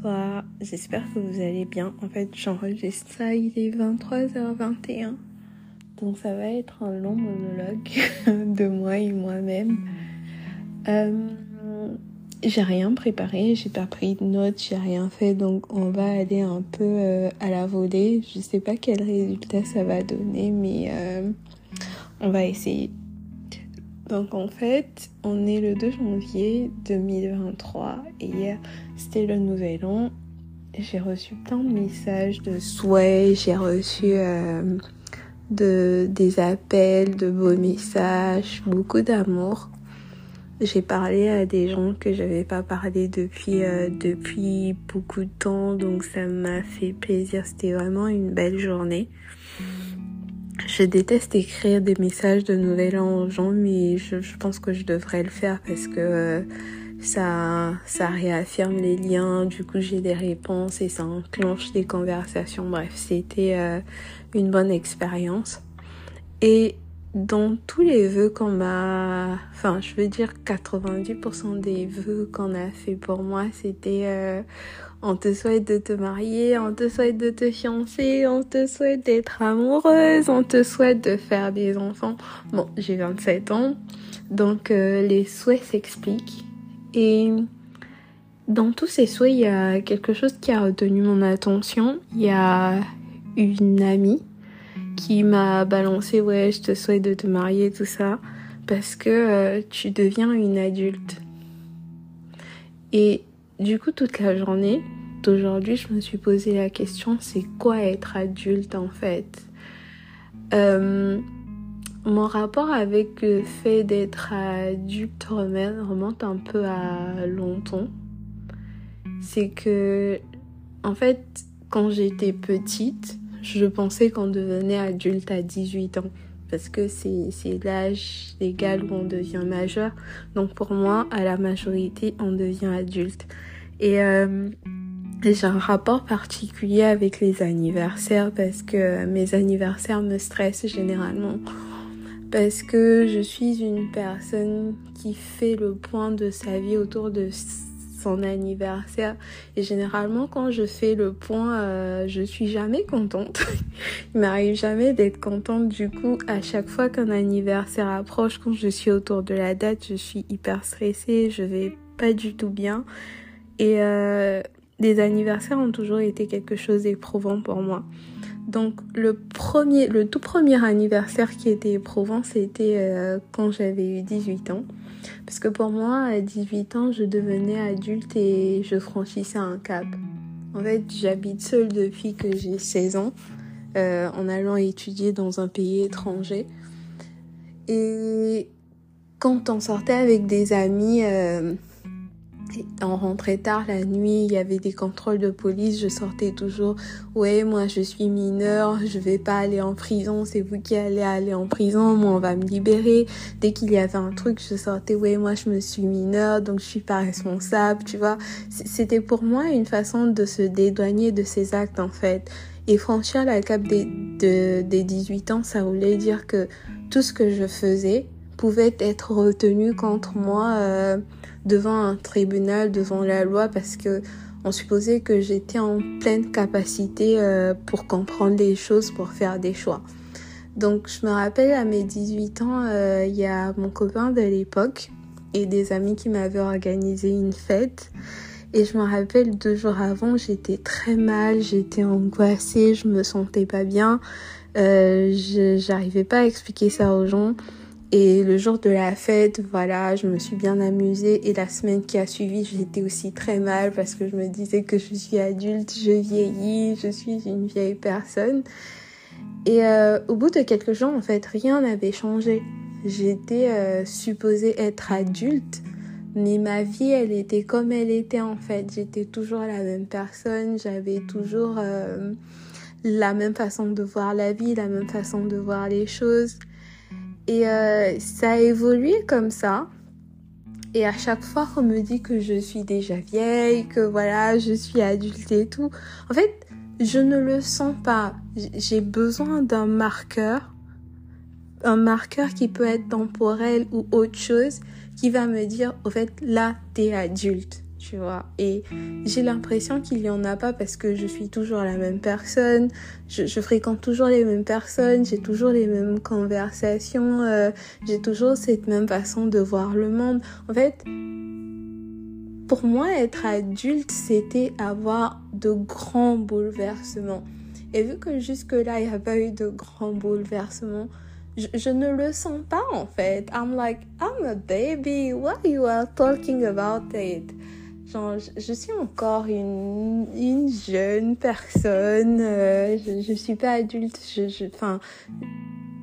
Bonsoir, j'espère que vous allez bien. En fait, j'enregistre ça, il est 23h21. Donc ça va être un long monologue de moi et moi-même. Euh, j'ai rien préparé, j'ai pas pris de notes, j'ai rien fait, donc on va aller un peu euh, à la volée. Je sais pas quel résultat ça va donner, mais euh, on va essayer. Donc en fait, on est le 2 janvier 2023 et hier c'était le nouvel an. J'ai reçu plein de messages de souhaits, j'ai reçu euh, de, des appels, de beaux messages, beaucoup d'amour. J'ai parlé à des gens que j'avais pas parlé depuis euh, depuis beaucoup de temps, donc ça m'a fait plaisir. C'était vraiment une belle journée. Je déteste écrire des messages de nouvel an aux gens, mais je, je pense que je devrais le faire parce que euh, ça, ça réaffirme les liens. Du coup, j'ai des réponses et ça enclenche des conversations. Bref, c'était euh, une bonne expérience. Et dans tous les vœux qu'on m'a, enfin, je veux dire 90% des vœux qu'on a fait pour moi, c'était euh, on te souhaite de te marier, on te souhaite de te fiancer, on te souhaite d'être amoureuse, on te souhaite de faire des enfants. Bon, j'ai 27 ans, donc euh, les souhaits s'expliquent. Et dans tous ces souhaits, il y a quelque chose qui a retenu mon attention. Il y a une amie qui m'a balancé, ouais, je te souhaite de te marier, tout ça, parce que euh, tu deviens une adulte. Et du coup, toute la journée d'aujourd'hui, je me suis posé la question, c'est quoi être adulte en fait? Euh, Mon rapport avec le fait d'être adulte remonte un peu à longtemps. C'est que, en fait, quand j'étais petite, je pensais qu'on devenait adulte à 18 ans parce que c'est l'âge légal où on devient majeur. Donc pour moi, à la majorité, on devient adulte. Et euh, j'ai un rapport particulier avec les anniversaires parce que mes anniversaires me stressent généralement. Parce que je suis une personne qui fait le point de sa vie autour de son anniversaire. Et généralement, quand je fais le point, euh, je suis jamais contente. Il m'arrive jamais d'être contente. Du coup, à chaque fois qu'un anniversaire approche, quand je suis autour de la date, je suis hyper stressée. Je vais pas du tout bien. Et euh, les anniversaires ont toujours été quelque chose d'éprouvant pour moi. Donc le premier, le tout premier anniversaire qui était éprouvant, c'était euh, quand j'avais eu 18 ans. Parce que pour moi, à 18 ans, je devenais adulte et je franchissais un cap. En fait, j'habite seule depuis que j'ai 16 ans, euh, en allant étudier dans un pays étranger. Et quand on sortait avec des amis, euh, on rentrait tard la nuit, il y avait des contrôles de police, je sortais toujours, ouais, moi je suis mineure, je vais pas aller en prison, c'est vous qui allez aller en prison, moi on va me libérer. Dès qu'il y avait un truc, je sortais, ouais, moi je me suis mineure, donc je suis pas responsable, tu vois. C'était pour moi une façon de se dédouaner de ces actes en fait. Et franchir la cape des, de, des 18 ans, ça voulait dire que tout ce que je faisais pouvait être retenu contre moi. Euh, devant un tribunal, devant la loi, parce que on supposait que j'étais en pleine capacité euh, pour comprendre les choses, pour faire des choix. Donc je me rappelle à mes 18 ans, euh, il y a mon copain de l'époque et des amis qui m'avaient organisé une fête. Et je me rappelle deux jours avant, j'étais très mal, j'étais angoissée, je me sentais pas bien. Euh, j'arrivais pas à expliquer ça aux gens. Et le jour de la fête, voilà, je me suis bien amusée. Et la semaine qui a suivi, j'étais aussi très mal parce que je me disais que je suis adulte, je vieillis, je suis une vieille personne. Et euh, au bout de quelques jours, en fait, rien n'avait changé. J'étais euh, supposée être adulte, mais ma vie, elle était comme elle était en fait. J'étais toujours la même personne, j'avais toujours euh, la même façon de voir la vie, la même façon de voir les choses. Et euh, ça a évolué comme ça. Et à chaque fois qu'on me dit que je suis déjà vieille, que voilà, je suis adulte et tout, en fait, je ne le sens pas. J'ai besoin d'un marqueur, un marqueur qui peut être temporel ou autre chose, qui va me dire, au fait, là, t'es adulte. Tu vois. Et j'ai l'impression qu'il n'y en a pas parce que je suis toujours la même personne, je, fréquente toujours les mêmes personnes, j'ai toujours les mêmes conversations, euh, j'ai toujours cette même façon de voir le monde. En fait, pour moi, être adulte, c'était avoir de grands bouleversements. Et vu que jusque-là, il n'y a pas eu de grands bouleversements, je, je, ne le sens pas en fait. I'm like, I'm a baby. What you are talking about it? Je, suis encore une, une jeune personne. Euh, je, je suis pas adulte. Je,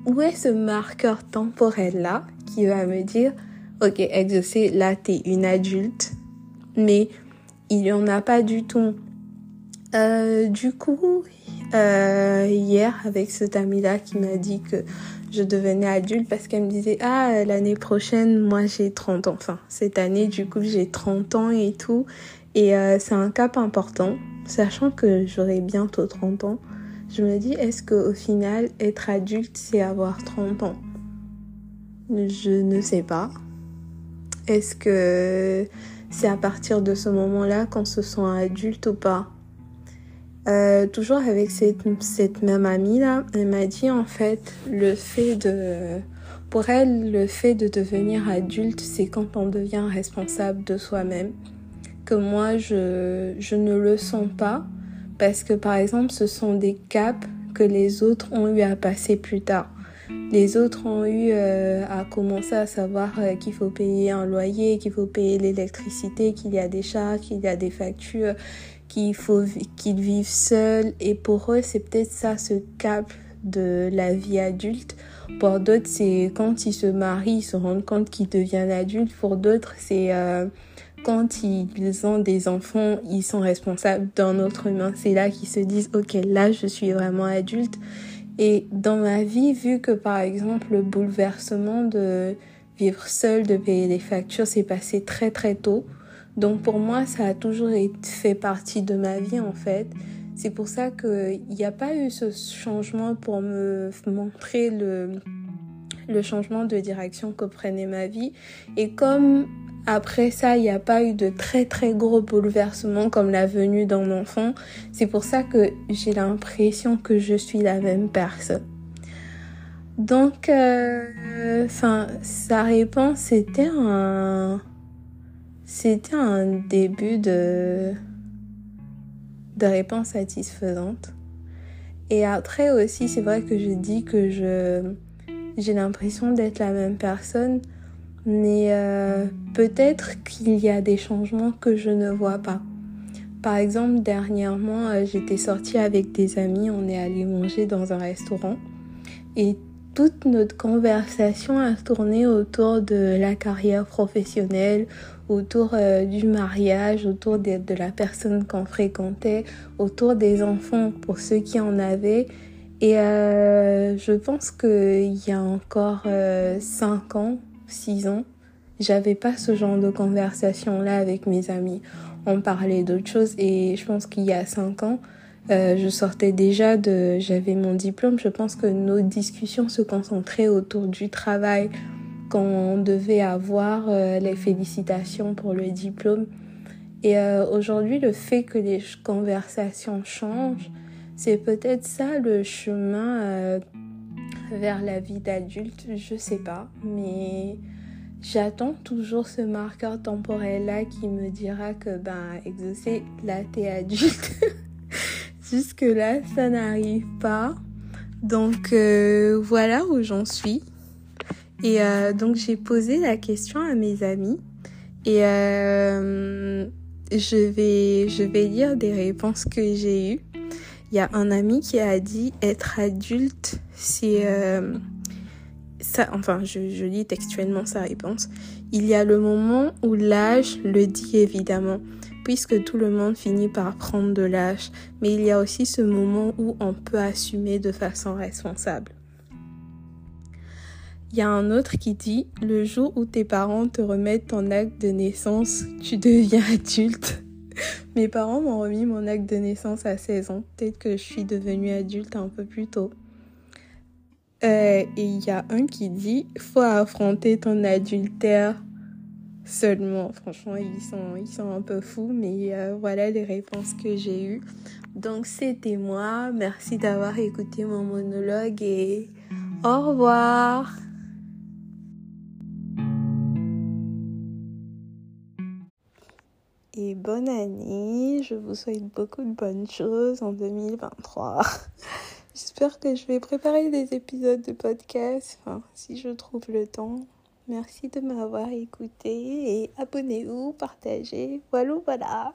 où est ce marqueur temporel là qui va me dire, ok, exaucé, là t'es une adulte mais il n'y en a pas du tout. Euh, du coup, euh, hier, avec cet ami-là qui m'a dit que je devenais adulte parce qu'elle me disait ah l'année prochaine moi j'ai 30 ans. Enfin cette année du coup j'ai 30 ans et tout et euh, c'est un cap important sachant que j'aurai bientôt 30 ans. Je me dis est-ce que au final être adulte c'est avoir 30 ans? Je ne sais pas. Est-ce que c'est à partir de ce moment-là qu'on se sent adulte ou pas? Euh, toujours avec cette, cette même amie là, elle m'a dit en fait le fait de pour elle le fait de devenir adulte c'est quand on devient responsable de soi-même. Que moi je, je ne le sens pas. Parce que par exemple ce sont des caps que les autres ont eu à passer plus tard les autres ont eu euh, à commencer à savoir euh, qu'il faut payer un loyer, qu'il faut payer l'électricité, qu'il y a des charges, qu'il y a des factures, qu'il faut qu'ils vivent seuls. Et pour eux, c'est peut-être ça ce cap de la vie adulte. Pour d'autres, c'est quand ils se marient, ils se rendent compte qu'ils deviennent adultes. Pour d'autres, c'est euh, quand ils ont des enfants, ils sont responsables d'un autre humain. C'est là qu'ils se disent, ok, là, je suis vraiment adulte. Et dans ma vie, vu que par exemple le bouleversement de vivre seul, de payer des factures, s'est passé très très tôt. Donc pour moi, ça a toujours fait partie de ma vie en fait. C'est pour ça qu'il n'y a pas eu ce changement pour me montrer le, le changement de direction que prenait ma vie. Et comme après ça, il n'y a pas eu de très très gros bouleversements comme la venue d'un enfant. C'est pour ça que j'ai l'impression que je suis la même personne. Donc, euh, enfin, sa réponse c'était un, c'était un début de de réponse satisfaisante. Et après aussi, c'est vrai que je dis que je j'ai l'impression d'être la même personne mais euh, peut-être qu'il y a des changements que je ne vois pas. Par exemple, dernièrement, euh, j'étais sortie avec des amis, on est allé manger dans un restaurant et toute notre conversation a tourné autour de la carrière professionnelle, autour euh, du mariage, autour de, la personne qu'on fréquentait, autour des enfants pour ceux qui en avaient. Et euh, je pense qu'il y a encore euh, 5 ans, 6 ans, j'avais pas ce genre de conversation là avec mes amis. On parlait d'autres choses et je pense qu'il y a 5 ans, euh, je sortais déjà de, j'avais mon diplôme. Je pense que nos discussions se concentraient autour du travail qu'on devait avoir, euh, les félicitations pour le diplôme. Et euh, aujourd'hui, le fait que les conversations changent, c'est peut-être ça le chemin euh, vers la vie d'adulte. Je sais pas, mais J'attends toujours ce marqueur temporel-là qui me dira que, ben, exaucer, là, t'es adulte. Jusque-là, ça n'arrive pas. Donc, euh, voilà où j'en suis. Et euh, donc, j'ai posé la question à mes amis. Et euh, je, vais, je vais lire des réponses que j'ai eues. Il y a un ami qui a dit être adulte, c'est enfin, je, je lis textuellement sa réponse. Il y a le moment où l'âge le dit évidemment, puisque tout le monde finit par prendre de l'âge, mais il y a aussi ce moment où on peut assumer de façon responsable. Il y a un autre qui dit Le jour où tes parents te remettent ton acte de naissance, tu deviens adulte. Mes parents m'ont remis mon acte de naissance à 16 ans. Peut-être que je suis devenue adulte un peu plus tôt. Euh, et il y a un qui dit faut affronter ton adultère seulement. Franchement, ils sont, un peu fous, mais euh, voilà les réponses que j'ai eues. Donc c'était moi. Merci d'avoir écouté mon monologue et au revoir. Et bonne année, je vous souhaite beaucoup de bonnes choses en 2023. J'espère que je vais préparer des épisodes de podcast, si je trouve le temps. Merci de m'avoir écouté et abonnez-vous, partagez. Voilà, voilà.